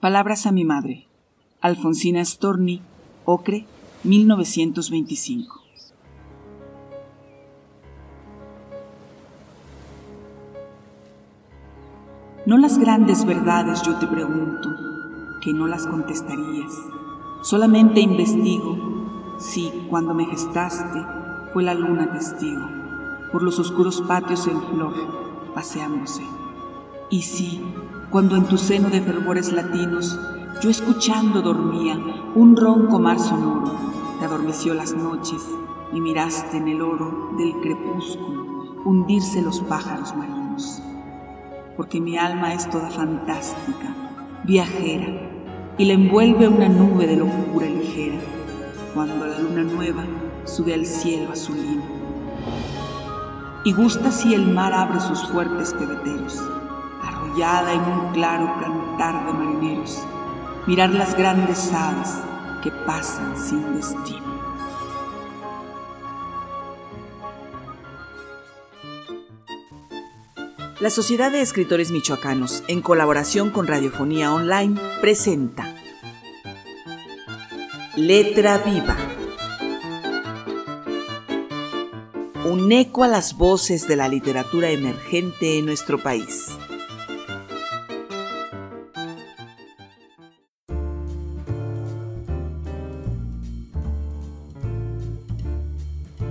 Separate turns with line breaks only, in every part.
Palabras a mi madre. Alfonsina Storni, Ocre, 1925. No las grandes verdades yo te pregunto, que no las contestarías. Solamente investigo si cuando me gestaste fue la luna testigo, por los oscuros patios en flor, paseándose. Y si cuando en tu seno de fervores latinos yo escuchando dormía un ronco mar sonoro, te adormeció las noches y miraste en el oro del crepúsculo hundirse los pájaros marinos. Porque mi alma es toda fantástica, viajera, y la envuelve una nube de locura ligera, cuando la luna nueva sube al cielo azulino. Y gusta si el mar abre sus fuertes pebeteros en un claro cantar de marineros, mirar las grandes aves que pasan sin destino. La Sociedad de Escritores Michoacanos, en colaboración con Radiofonía Online, presenta Letra Viva. Un eco a las voces de la literatura emergente en nuestro país.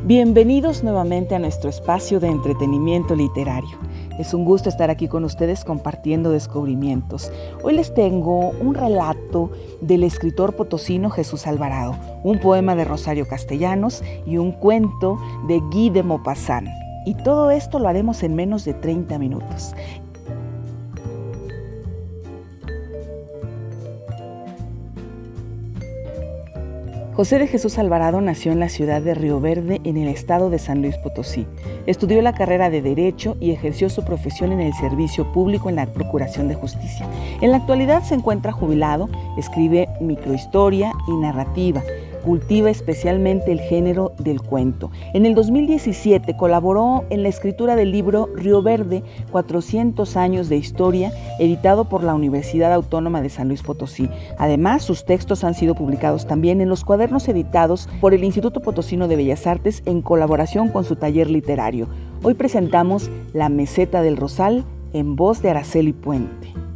Bienvenidos nuevamente a nuestro espacio de entretenimiento literario. Es un gusto estar aquí con ustedes compartiendo descubrimientos. Hoy les tengo un relato del escritor potosino Jesús Alvarado, un poema de Rosario Castellanos y un cuento de Guy de Maupassant. Y todo esto lo haremos en menos de 30 minutos. José de Jesús Alvarado nació en la ciudad de Río Verde, en el estado de San Luis Potosí. Estudió la carrera de Derecho y ejerció su profesión en el servicio público en la Procuración de Justicia. En la actualidad se encuentra jubilado, escribe microhistoria y narrativa cultiva especialmente el género del cuento. En el 2017 colaboró en la escritura del libro Río Verde, 400 años de historia, editado por la Universidad Autónoma de San Luis Potosí. Además, sus textos han sido publicados también en los cuadernos editados por el Instituto Potosino de Bellas Artes en colaboración con su taller literario. Hoy presentamos La Meseta del Rosal en voz de Araceli Puente.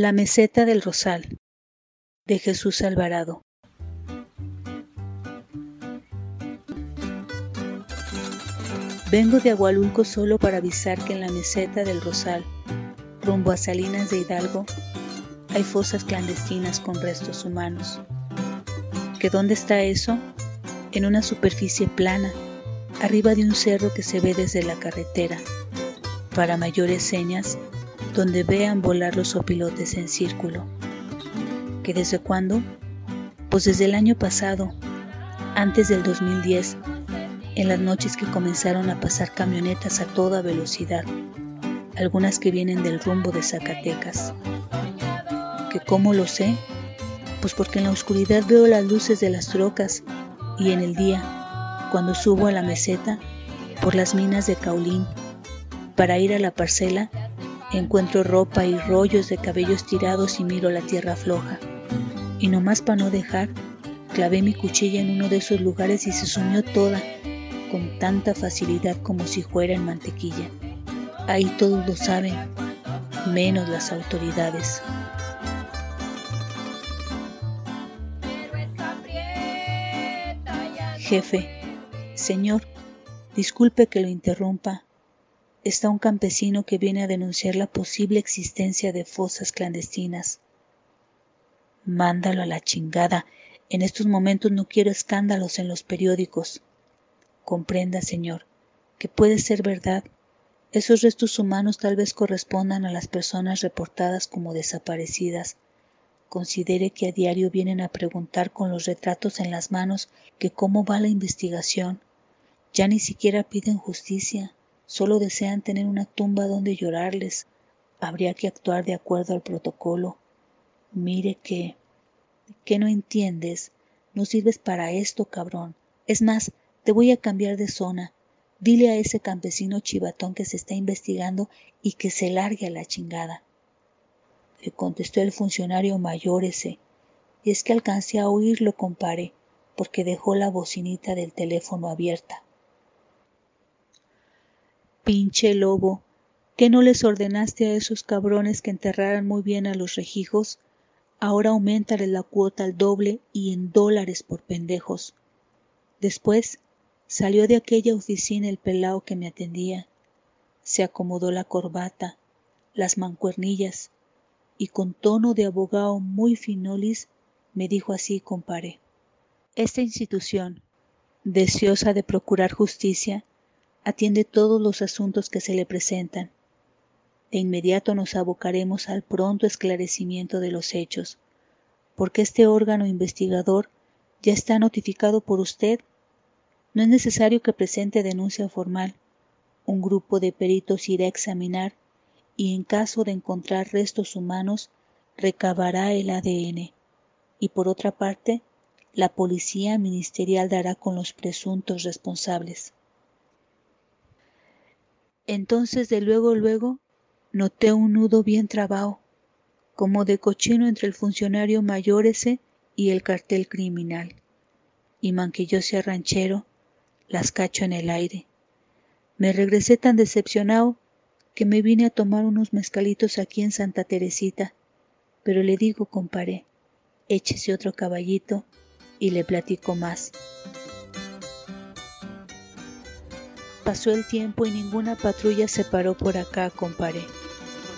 La meseta del Rosal de Jesús Alvarado. Vengo de Agualulco solo para avisar que en la meseta del Rosal, rumbo a Salinas de Hidalgo, hay fosas clandestinas con restos humanos. ¿Que dónde está eso? En una superficie plana, arriba de un cerro que se ve desde la carretera. Para mayores señas, donde vean volar los opilotes en círculo. ¿Que desde cuándo? Pues desde el año pasado, antes del 2010, en las noches que comenzaron a pasar camionetas a toda velocidad, algunas que vienen del rumbo de Zacatecas. ¿Que cómo lo sé? Pues porque en la oscuridad veo las luces de las trocas y en el día, cuando subo a la meseta, por las minas de Caulín, para ir a la parcela, Encuentro ropa y rollos de cabellos tirados y miro la tierra floja. Y nomás para no dejar, clavé mi cuchilla en uno de esos lugares y se sumió toda, con tanta facilidad como si fuera en mantequilla. Ahí todos lo saben, menos las autoridades. Jefe, señor, disculpe que lo interrumpa, está un campesino que viene a denunciar la posible existencia de fosas clandestinas. Mándalo a la chingada. En estos momentos no quiero escándalos en los periódicos. Comprenda, señor, que puede ser verdad. Esos restos humanos tal vez correspondan a las personas reportadas como desaparecidas. Considere que a diario vienen a preguntar con los retratos en las manos que cómo va la investigación. Ya ni siquiera piden justicia Solo desean tener una tumba donde llorarles. Habría que actuar de acuerdo al protocolo. Mire que... ¿Qué no entiendes? No sirves para esto, cabrón. Es más, te voy a cambiar de zona. Dile a ese campesino chivatón que se está investigando y que se largue a la chingada. Le contestó el funcionario mayor ese, y es que alcancé a oírlo, compadre, porque dejó la bocinita del teléfono abierta. Pinche lobo, ¿qué no les ordenaste a esos cabrones que enterraran muy bien a los rejijos? Ahora aumentale la cuota al doble y en dólares por pendejos. Después salió de aquella oficina el pelao que me atendía. Se acomodó la corbata, las mancuernillas, y con tono de abogado muy finolis me dijo así, comparé. Esta institución, deseosa de procurar justicia, atiende todos los asuntos que se le presentan. De inmediato nos abocaremos al pronto esclarecimiento de los hechos, porque este órgano investigador ya está notificado por usted. No es necesario que presente denuncia formal. Un grupo de peritos irá a examinar y en caso de encontrar restos humanos recabará el ADN. Y por otra parte, la policía ministerial dará con los presuntos responsables. Entonces de luego luego noté un nudo bien trabado, como de cochino entre el funcionario mayor ese y el cartel criminal. Y manque yo sea ranchero, las cacho en el aire. Me regresé tan decepcionado que me vine a tomar unos mezcalitos aquí en Santa Teresita, pero le digo, comparé, échese otro caballito y le platico más. Pasó el tiempo y ninguna patrulla se paró por acá, comparé.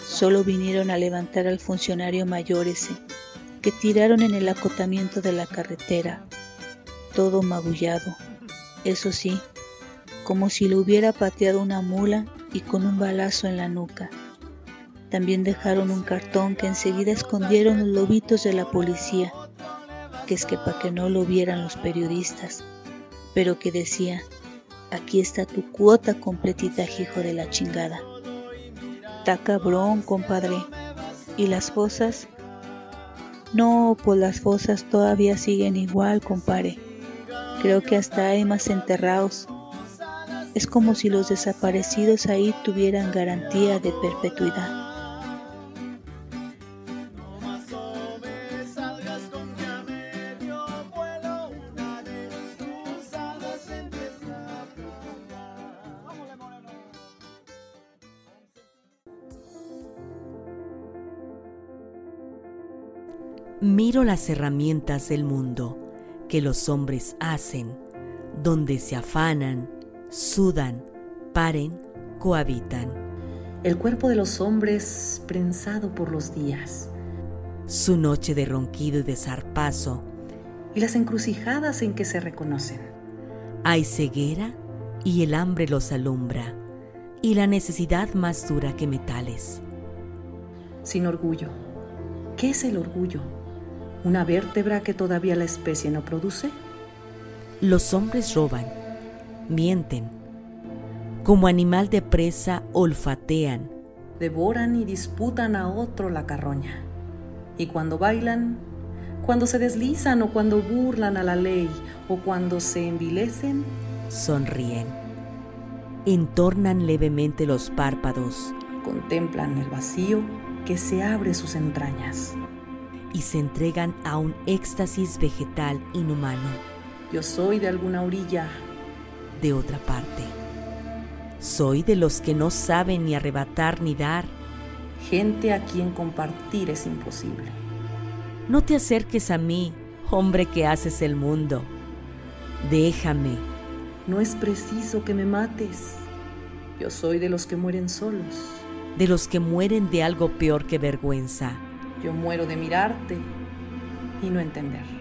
Solo vinieron a levantar al funcionario mayor ese, que tiraron en el acotamiento de la carretera, todo magullado, eso sí, como si lo hubiera pateado una mula y con un balazo en la nuca. También dejaron un cartón que enseguida escondieron los lobitos de la policía, que es que para que no lo vieran los periodistas, pero que decía, Aquí está tu cuota completita, hijo de la chingada. Está cabrón, compadre. ¿Y las fosas? No, pues las fosas todavía siguen igual, compadre. Creo que hasta hay más enterrados. Es como si los desaparecidos ahí tuvieran garantía de perpetuidad.
Miro las herramientas del mundo que los hombres hacen, donde se afanan, sudan, paren, cohabitan.
El cuerpo de los hombres prensado por los días.
Su noche de ronquido y de zarpazo.
Y las encrucijadas en que se reconocen.
Hay ceguera y el hambre los alumbra, y la necesidad más dura que metales.
Sin orgullo. ¿Qué es el orgullo? Una vértebra que todavía la especie no produce?
Los hombres roban, mienten, como animal de presa olfatean,
devoran y disputan a otro la carroña. Y cuando bailan, cuando se deslizan o cuando burlan a la ley o cuando se envilecen,
sonríen, entornan levemente los párpados,
contemplan el vacío que se abre sus entrañas
y se entregan a un éxtasis vegetal inhumano.
Yo soy de alguna orilla.
De otra parte. Soy de los que no saben ni arrebatar ni dar.
Gente a quien compartir es imposible.
No te acerques a mí, hombre que haces el mundo. Déjame.
No es preciso que me mates. Yo soy de los que mueren solos.
De los que mueren de algo peor que vergüenza
yo muero de mirarte y no entender.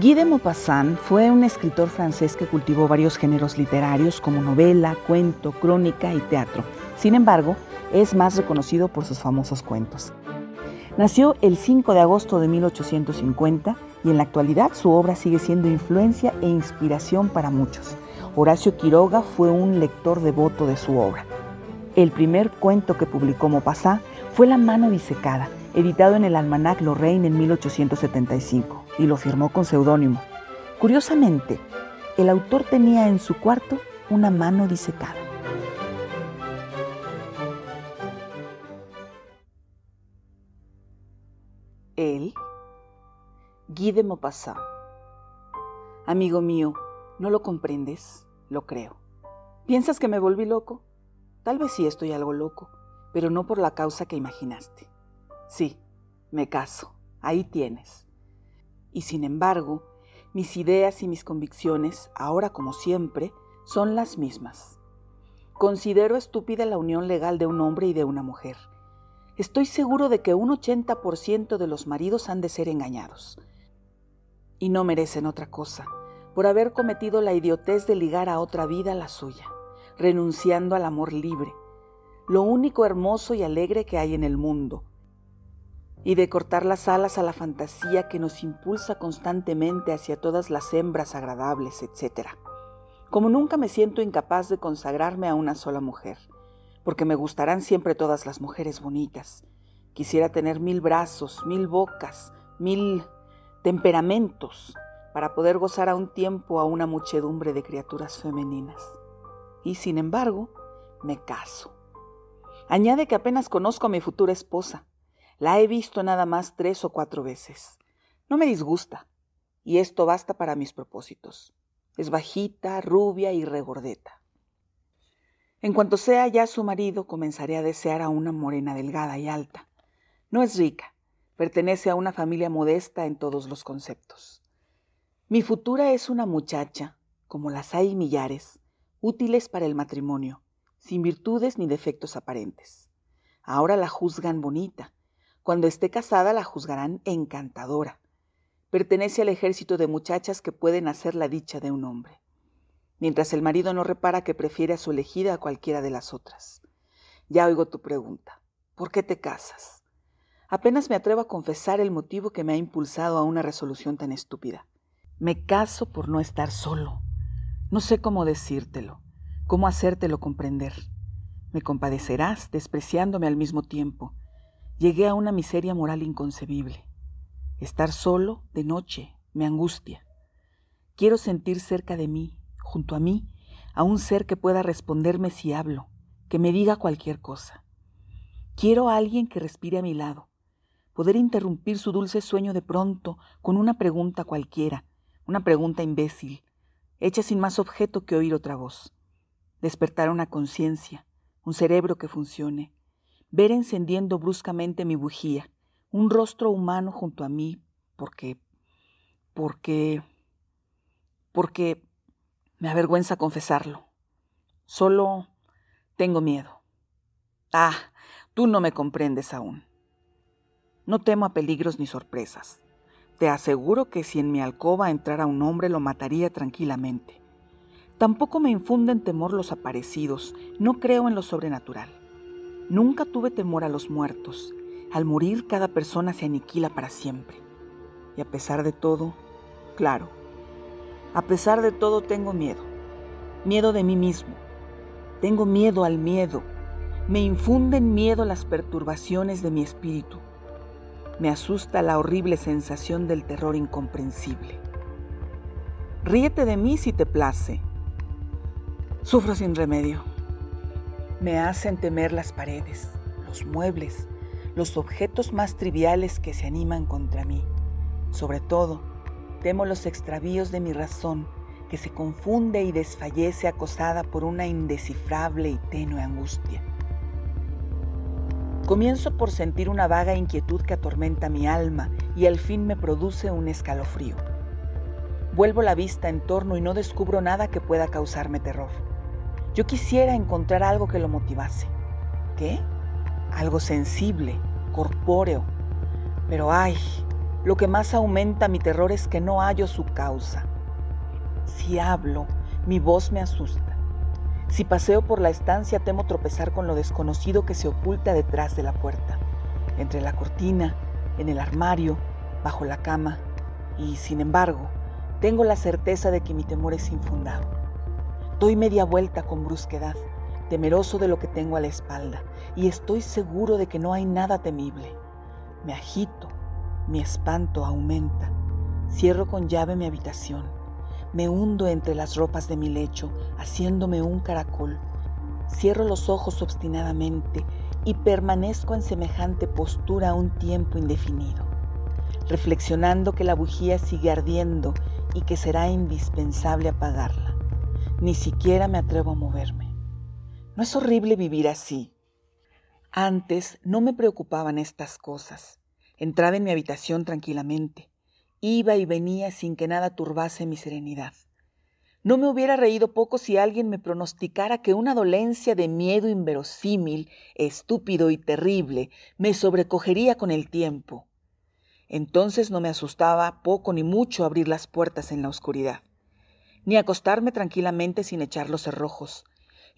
Guy de Maupassant fue un escritor francés que cultivó varios géneros literarios como novela, cuento, crónica y teatro. Sin embargo, es más reconocido por sus famosos cuentos. Nació el 5 de agosto de 1850 y en la actualidad su obra sigue siendo influencia e inspiración para muchos. Horacio Quiroga fue un lector devoto de su obra. El primer cuento que publicó Maupassant fue La mano disecada, editado en el Almanac Lorraine en 1875, y lo firmó con seudónimo. Curiosamente, el autor tenía en su cuarto una mano disecada. Él, Guy de Maupassant. Amigo mío, ¿no lo comprendes? Lo creo. ¿Piensas que me volví loco? Tal vez sí estoy algo loco, pero no por la causa que imaginaste. Sí, me caso, ahí tienes. Y sin embargo, mis ideas y mis convicciones, ahora como siempre, son las mismas. Considero estúpida la unión legal de un hombre y de una mujer Estoy seguro de que un 80% de los maridos han de ser engañados. Y no merecen otra cosa, por haber cometido la idiotez de ligar a otra vida la suya, renunciando al amor libre, lo único hermoso y alegre que hay en el mundo, y de cortar las alas a la fantasía que nos impulsa constantemente hacia todas las hembras agradables, etc. Como nunca me siento incapaz de consagrarme a una sola mujer, porque me gustarán siempre todas las mujeres bonitas. Quisiera tener mil brazos, mil bocas, mil temperamentos para poder gozar a un tiempo a una muchedumbre de criaturas femeninas. Y sin embargo, me caso. Añade que apenas conozco a mi futura esposa. La he visto nada más tres o cuatro veces. No me disgusta, y esto basta para mis propósitos. Es bajita, rubia y regordeta. En cuanto sea ya su marido, comenzaré a desear a una morena delgada y alta. No es rica, pertenece a una familia modesta en todos los conceptos. Mi futura es una muchacha, como las hay millares, útiles para el matrimonio, sin virtudes ni defectos aparentes. Ahora la juzgan bonita, cuando esté casada la juzgarán encantadora. Pertenece al ejército de muchachas que pueden hacer la dicha de un hombre mientras el marido no repara que prefiere a su elegida a cualquiera de las otras. Ya oigo tu pregunta. ¿Por qué te casas? Apenas me atrevo a confesar el motivo que me ha impulsado a una resolución tan estúpida. Me caso por no estar solo. No sé cómo decírtelo, cómo hacértelo comprender. Me compadecerás despreciándome al mismo tiempo. Llegué a una miseria moral inconcebible. Estar solo de noche me angustia. Quiero sentir cerca de mí junto a mí, a un ser que pueda responderme si hablo, que me diga cualquier cosa. Quiero a alguien que respire a mi lado, poder interrumpir su dulce sueño de pronto con una pregunta cualquiera, una pregunta imbécil, hecha sin más objeto que oír otra voz. Despertar una conciencia, un cerebro que funcione, ver encendiendo bruscamente mi bujía, un rostro humano junto a mí, porque, porque, porque me avergüenza confesarlo. Solo tengo miedo. Ah, tú no me comprendes aún. No temo a peligros ni sorpresas. Te aseguro que si en mi alcoba entrara un hombre lo mataría tranquilamente. Tampoco me infunden temor los aparecidos, no creo en lo sobrenatural. Nunca tuve temor a los muertos. Al morir cada persona se aniquila para siempre. Y a pesar de todo, claro, a pesar de todo tengo miedo. Miedo de mí mismo. Tengo miedo al miedo. Me infunden miedo las perturbaciones de mi espíritu. Me asusta la horrible sensación del terror incomprensible. Ríete de mí si te place. Sufro sin remedio. Me hacen temer las paredes, los muebles, los objetos más triviales que se animan contra mí. Sobre todo, Temo los extravíos de mi razón, que se confunde y desfallece acosada por una indescifrable y tenue angustia. Comienzo por sentir una vaga inquietud que atormenta mi alma y al fin me produce un escalofrío. Vuelvo la vista en torno y no descubro nada que pueda causarme terror. Yo quisiera encontrar algo que lo motivase. ¿Qué? Algo sensible, corpóreo. Pero ay, lo que más aumenta mi terror es que no hallo su causa. Si hablo, mi voz me asusta. Si paseo por la estancia temo tropezar con lo desconocido que se oculta detrás de la puerta, entre la cortina, en el armario, bajo la cama. y, sin embargo, tengo la certeza de que mi temor es infundado. Doy media vuelta con brusquedad, temeroso de lo que tengo a la espalda, y estoy seguro de que no hay nada temible. Me agito, mi espanto aumenta. Cierro con llave mi habitación. Me hundo entre las ropas de mi lecho, haciéndome un caracol. Cierro los ojos obstinadamente y permanezco en semejante postura un tiempo indefinido, reflexionando que la bujía sigue ardiendo y que será indispensable apagarla. Ni siquiera me atrevo a moverme. ¿No es horrible vivir así? Antes no me preocupaban estas cosas. Entraba en mi habitación tranquilamente. Iba y venía sin que nada turbase mi serenidad. No me hubiera reído poco si alguien me pronosticara que una dolencia de miedo inverosímil, estúpido y terrible me sobrecogería con el tiempo. Entonces no me asustaba poco ni mucho abrir las puertas en la oscuridad, ni acostarme tranquilamente sin echar los cerrojos,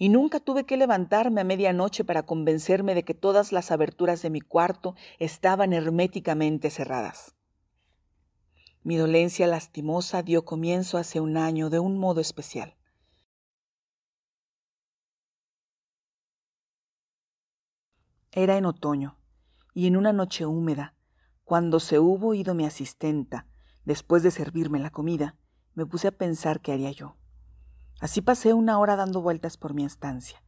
y nunca tuve que levantarme a medianoche para convencerme de que todas las aberturas de mi cuarto estaban herméticamente cerradas. Mi dolencia lastimosa dio comienzo hace un año de un modo especial. Era en otoño, y en una noche húmeda, cuando se hubo ido mi asistenta, después de servirme la comida, me puse a pensar qué haría yo. Así pasé una hora dando vueltas por mi estancia.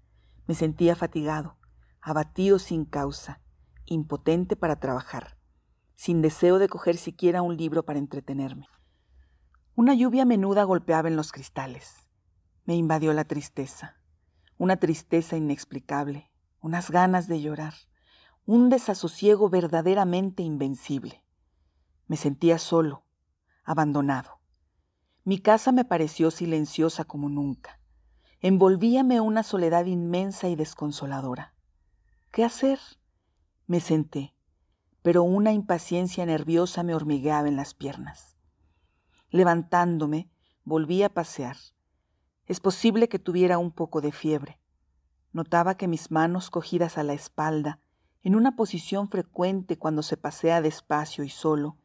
Me sentía fatigado, abatido sin causa, impotente para trabajar, sin deseo de coger siquiera un libro para entretenerme. Una lluvia menuda golpeaba en los cristales. Me invadió la tristeza, una tristeza inexplicable, unas ganas de llorar un desasosiego verdaderamente invencible. Me sentía solo, abandonado. Mi casa me pareció silenciosa como nunca. Envolvíame una soledad inmensa y desconsoladora. ¿Qué hacer? Me senté, pero una impaciencia nerviosa me hormigueaba en las piernas. Levantándome, volví a pasear. Es posible que tuviera un poco de fiebre. Notaba que mis manos cogidas a la espalda en una posición frecuente cuando se pasea despacio y solo,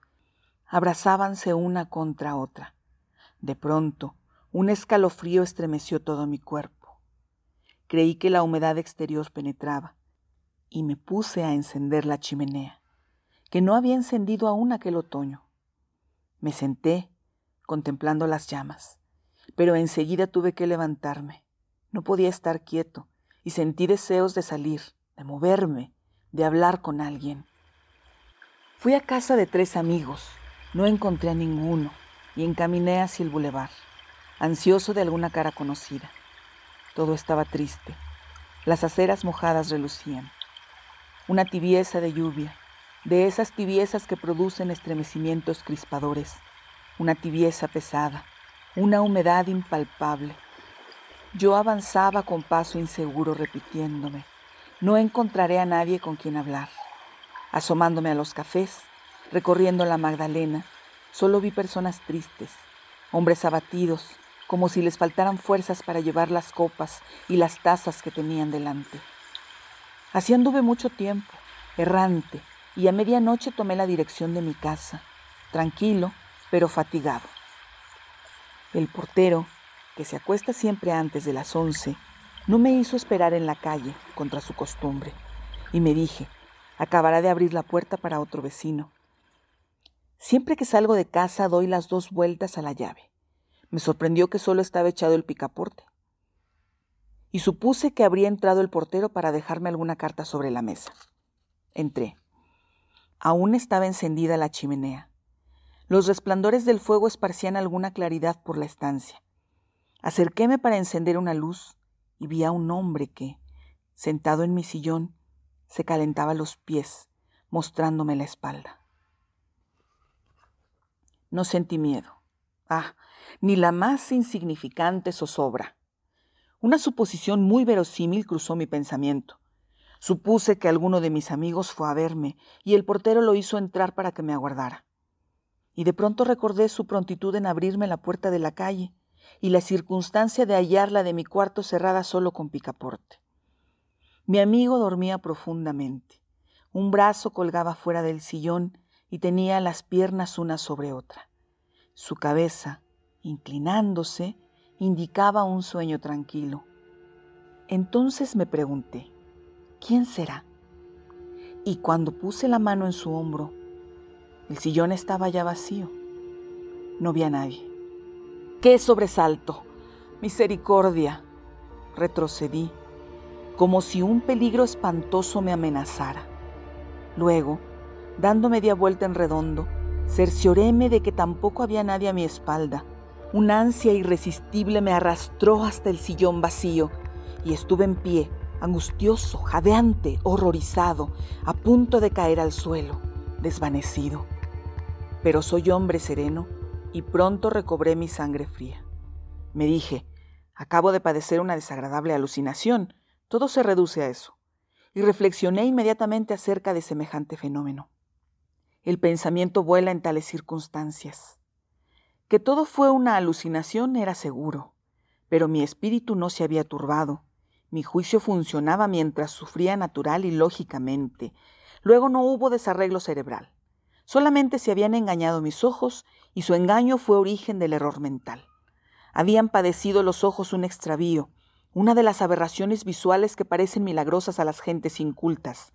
abrazábanse una contra otra. De pronto, un escalofrío estremeció todo mi cuerpo. Creí que la humedad exterior penetraba y me puse a encender la chimenea, que no había encendido aún aquel otoño. Me senté, contemplando las llamas, pero enseguida tuve que levantarme. No podía estar quieto y sentí deseos de salir, de moverme, de hablar con alguien. Fui a casa de tres amigos, no encontré a ninguno y encaminé hacia el bulevar, ansioso de alguna cara conocida. Todo estaba triste, las aceras mojadas relucían. Una tibieza de lluvia, de esas tibiezas que producen estremecimientos crispadores, una tibieza pesada, una humedad impalpable. Yo avanzaba con paso inseguro repitiéndome, no encontraré a nadie con quien hablar. Asomándome a los cafés, recorriendo la Magdalena, solo vi personas tristes, hombres abatidos, como si les faltaran fuerzas para llevar las copas y las tazas que tenían delante. Así anduve mucho tiempo, errante, y a medianoche tomé la dirección de mi casa, tranquilo, pero fatigado. El portero, que se acuesta siempre antes de las once, no me hizo esperar en la calle, contra su costumbre, y me dije, acabará de abrir la puerta para otro vecino. Siempre que salgo de casa doy las dos vueltas a la llave. Me sorprendió que solo estaba echado el picaporte. Y supuse que habría entrado el portero para dejarme alguna carta sobre la mesa. Entré. Aún estaba encendida la chimenea. Los resplandores del fuego esparcían alguna claridad por la estancia. Acerquéme para encender una luz y vi a un hombre que, sentado en mi sillón, se calentaba los pies, mostrándome la espalda. No sentí miedo. Ah, ni la más insignificante zozobra. Una suposición muy verosímil cruzó mi pensamiento. Supuse que alguno de mis amigos fue a verme y el portero lo hizo entrar para que me aguardara. Y de pronto recordé su prontitud en abrirme la puerta de la calle y la circunstancia de hallarla de mi cuarto cerrada solo con picaporte. Mi amigo dormía profundamente. Un brazo colgaba fuera del sillón y tenía las piernas una sobre otra. Su cabeza, inclinándose, indicaba un sueño tranquilo. Entonces me pregunté, ¿quién será? Y cuando puse la mano en su hombro, el sillón estaba ya vacío. No vi a nadie. ¡Qué sobresalto! Misericordia. Retrocedí, como si un peligro espantoso me amenazara. Luego, dando media vuelta en redondo, cercioréme de que tampoco había nadie a mi espalda. Una ansia irresistible me arrastró hasta el sillón vacío y estuve en pie, angustioso, jadeante, horrorizado, a punto de caer al suelo, desvanecido. Pero soy hombre sereno y pronto recobré mi sangre fría. Me dije, acabo de padecer una desagradable alucinación, todo se reduce a eso. Y reflexioné inmediatamente acerca de semejante fenómeno. El pensamiento vuela en tales circunstancias. Que todo fue una alucinación era seguro, pero mi espíritu no se había turbado. Mi juicio funcionaba mientras sufría natural y lógicamente. Luego no hubo desarreglo cerebral. Solamente se habían engañado mis ojos y su engaño fue origen del error mental. Habían padecido los ojos un extravío, una de las aberraciones visuales que parecen milagrosas a las gentes incultas.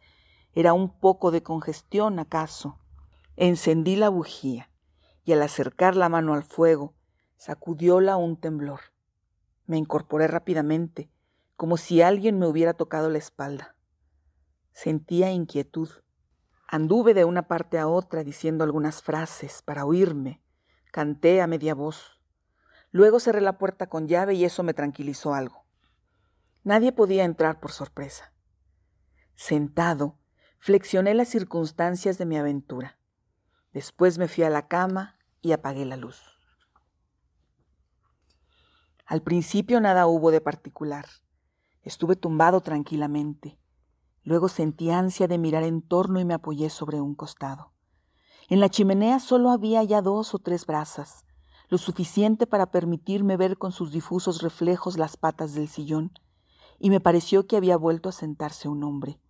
Era un poco de congestión, acaso. Encendí la bujía y al acercar la mano al fuego, sacudióla un temblor. Me incorporé rápidamente, como si alguien me hubiera tocado la espalda. Sentía inquietud. Anduve de una parte a otra diciendo algunas frases para oírme. Canté a media voz. Luego cerré la puerta con llave y eso me tranquilizó algo. Nadie podía entrar por sorpresa. Sentado, flexioné las circunstancias de mi aventura. Después me fui a la cama y apagué la luz. Al principio nada hubo de particular. Estuve tumbado tranquilamente. Luego sentí ansia de mirar en torno y me apoyé sobre un costado. En la chimenea solo había ya dos o tres brasas, lo suficiente para permitirme ver con sus difusos reflejos las patas del sillón, y me pareció que había vuelto a sentarse un hombre.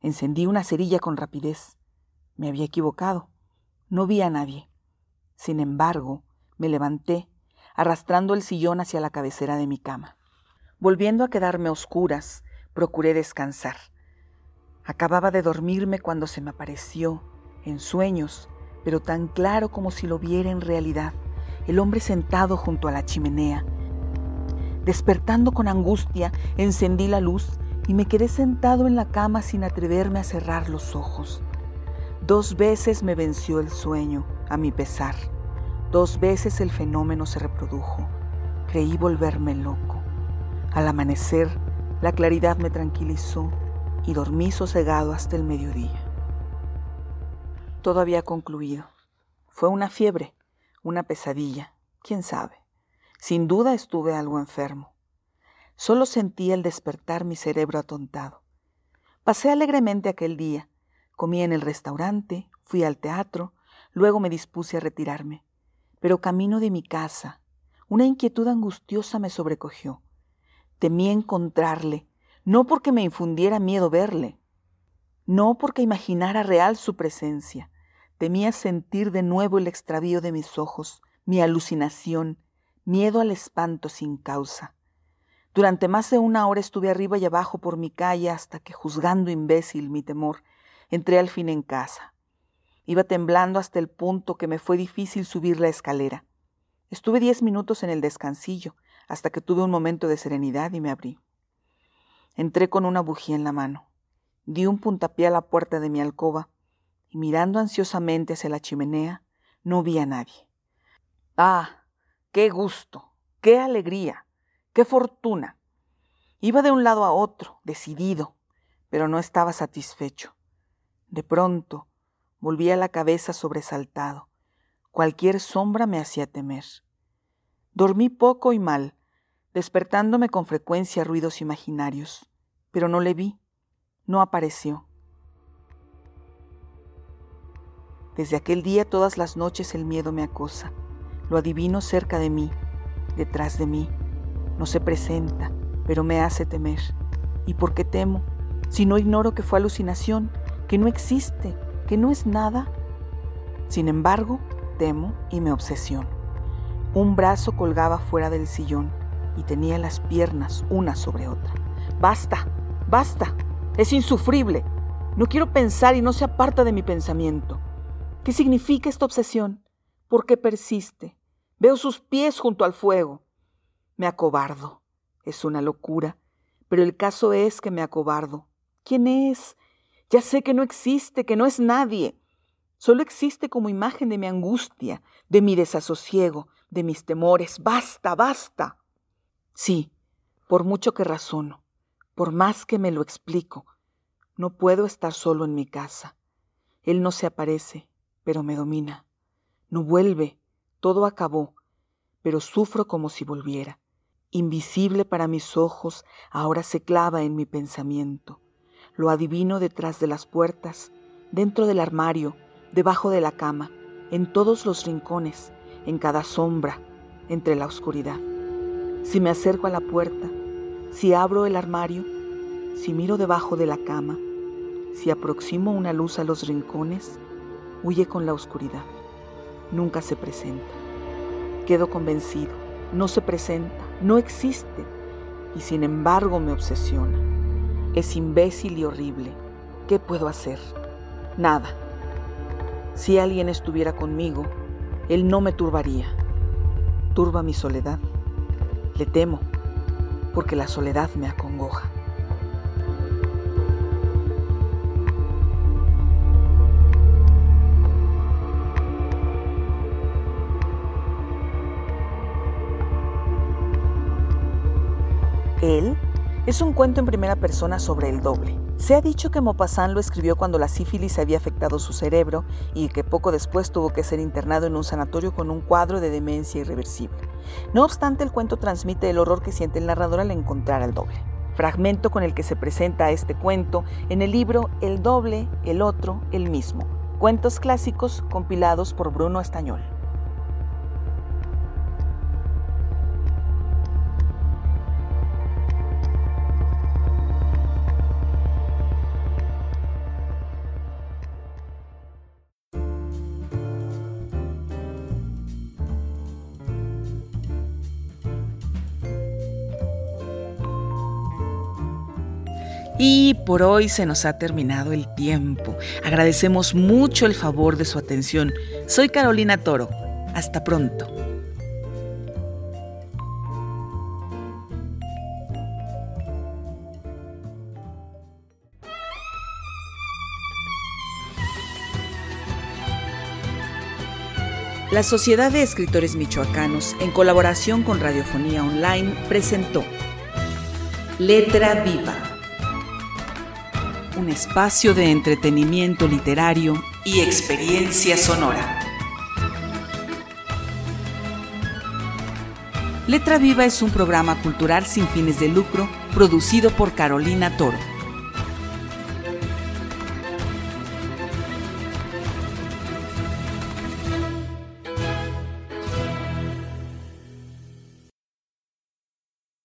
Encendí una cerilla con rapidez. Me había equivocado. No vi a nadie. Sin embargo, me levanté, arrastrando el sillón hacia la cabecera de mi cama. Volviendo a quedarme oscuras, procuré descansar. Acababa de dormirme cuando se me apareció, en sueños, pero tan claro como si lo viera en realidad, el hombre sentado junto a la chimenea. Despertando con angustia, encendí la luz y me quedé sentado en la cama sin atreverme a cerrar los ojos. Dos veces me venció el sueño, a mi pesar. Dos veces el fenómeno se reprodujo. Creí volverme loco. Al amanecer, la claridad me tranquilizó y dormí sosegado hasta el mediodía. Todo había concluido. Fue una fiebre, una pesadilla, quién sabe. Sin duda estuve algo enfermo. Solo sentía el despertar mi cerebro atontado. Pasé alegremente aquel día. Comí en el restaurante, fui al teatro, luego me dispuse a retirarme. Pero camino de mi casa, una inquietud angustiosa me sobrecogió. Temí encontrarle, no porque me infundiera miedo verle, no porque imaginara real su presencia, temía sentir de nuevo el extravío de mis ojos, mi alucinación, miedo al espanto sin causa. Durante más de una hora estuve arriba y abajo por mi calle hasta que, juzgando imbécil mi temor, entré al fin en casa. Iba temblando hasta el punto que me fue difícil subir la escalera. Estuve diez minutos en el descansillo, hasta que tuve un momento de serenidad y me abrí. Entré con una bujía en la mano. Di un puntapié a la puerta de mi alcoba y mirando ansiosamente hacia la chimenea, no vi a nadie. ¡Ah! ¡Qué gusto! ¡Qué alegría! ¡Qué fortuna! Iba de un lado a otro, decidido, pero no estaba satisfecho. De pronto, volví a la cabeza sobresaltado. Cualquier sombra me hacía temer. Dormí poco y mal, despertándome con frecuencia ruidos imaginarios, pero no le vi, no apareció. Desde aquel día todas las noches el miedo me acosa, lo adivino cerca de mí, detrás de mí, no se presenta, pero me hace temer. ¿Y por qué temo? Si no ignoro que fue alucinación, que no existe, que no es nada. Sin embargo, temo y me obsesiono. Un brazo colgaba fuera del sillón y tenía las piernas una sobre otra. Basta, basta, es insufrible. No quiero pensar y no se aparta de mi pensamiento. ¿Qué significa esta obsesión? ¿Por qué persiste? Veo sus pies junto al fuego. Me acobardo. Es una locura, pero el caso es que me acobardo. ¿Quién es? Ya sé que no existe, que no es nadie. Solo existe como imagen de mi angustia, de mi desasosiego, de mis temores. Basta, basta. Sí, por mucho que razono, por más que me lo explico, no puedo estar solo en mi casa. Él no se aparece, pero me domina. No vuelve, todo acabó, pero sufro como si volviera. Invisible para mis ojos, ahora se clava en mi pensamiento. Lo adivino detrás de las puertas, dentro del armario, debajo de la cama, en todos los rincones, en cada sombra, entre la oscuridad. Si me acerco a la puerta, si abro el armario, si miro debajo de la cama, si aproximo una luz a los rincones, huye con la oscuridad. Nunca se presenta. Quedo convencido, no se presenta, no existe, y sin embargo me obsesiona. Es imbécil y horrible. ¿Qué puedo hacer? Nada. Si alguien estuviera conmigo, él no me turbaría. Turba mi soledad. Le temo, porque la soledad me acongoja. Él es un cuento en primera persona sobre el doble. Se ha dicho que Maupassant lo escribió cuando la sífilis había afectado su cerebro y que poco después tuvo que ser internado en un sanatorio con un cuadro de demencia irreversible. No obstante, el cuento transmite el horror que siente el narrador al encontrar al doble. Fragmento con el que se presenta este cuento en el libro El doble, el otro, el mismo. Cuentos clásicos compilados por Bruno Estañol. Por hoy se nos ha terminado el tiempo. Agradecemos mucho el favor de su atención. Soy Carolina Toro. Hasta pronto. La Sociedad de Escritores Michoacanos, en colaboración con Radiofonía Online, presentó Letra Viva un espacio de entretenimiento literario y experiencia sonora. Letra Viva es un programa cultural sin fines de lucro producido por Carolina Toro.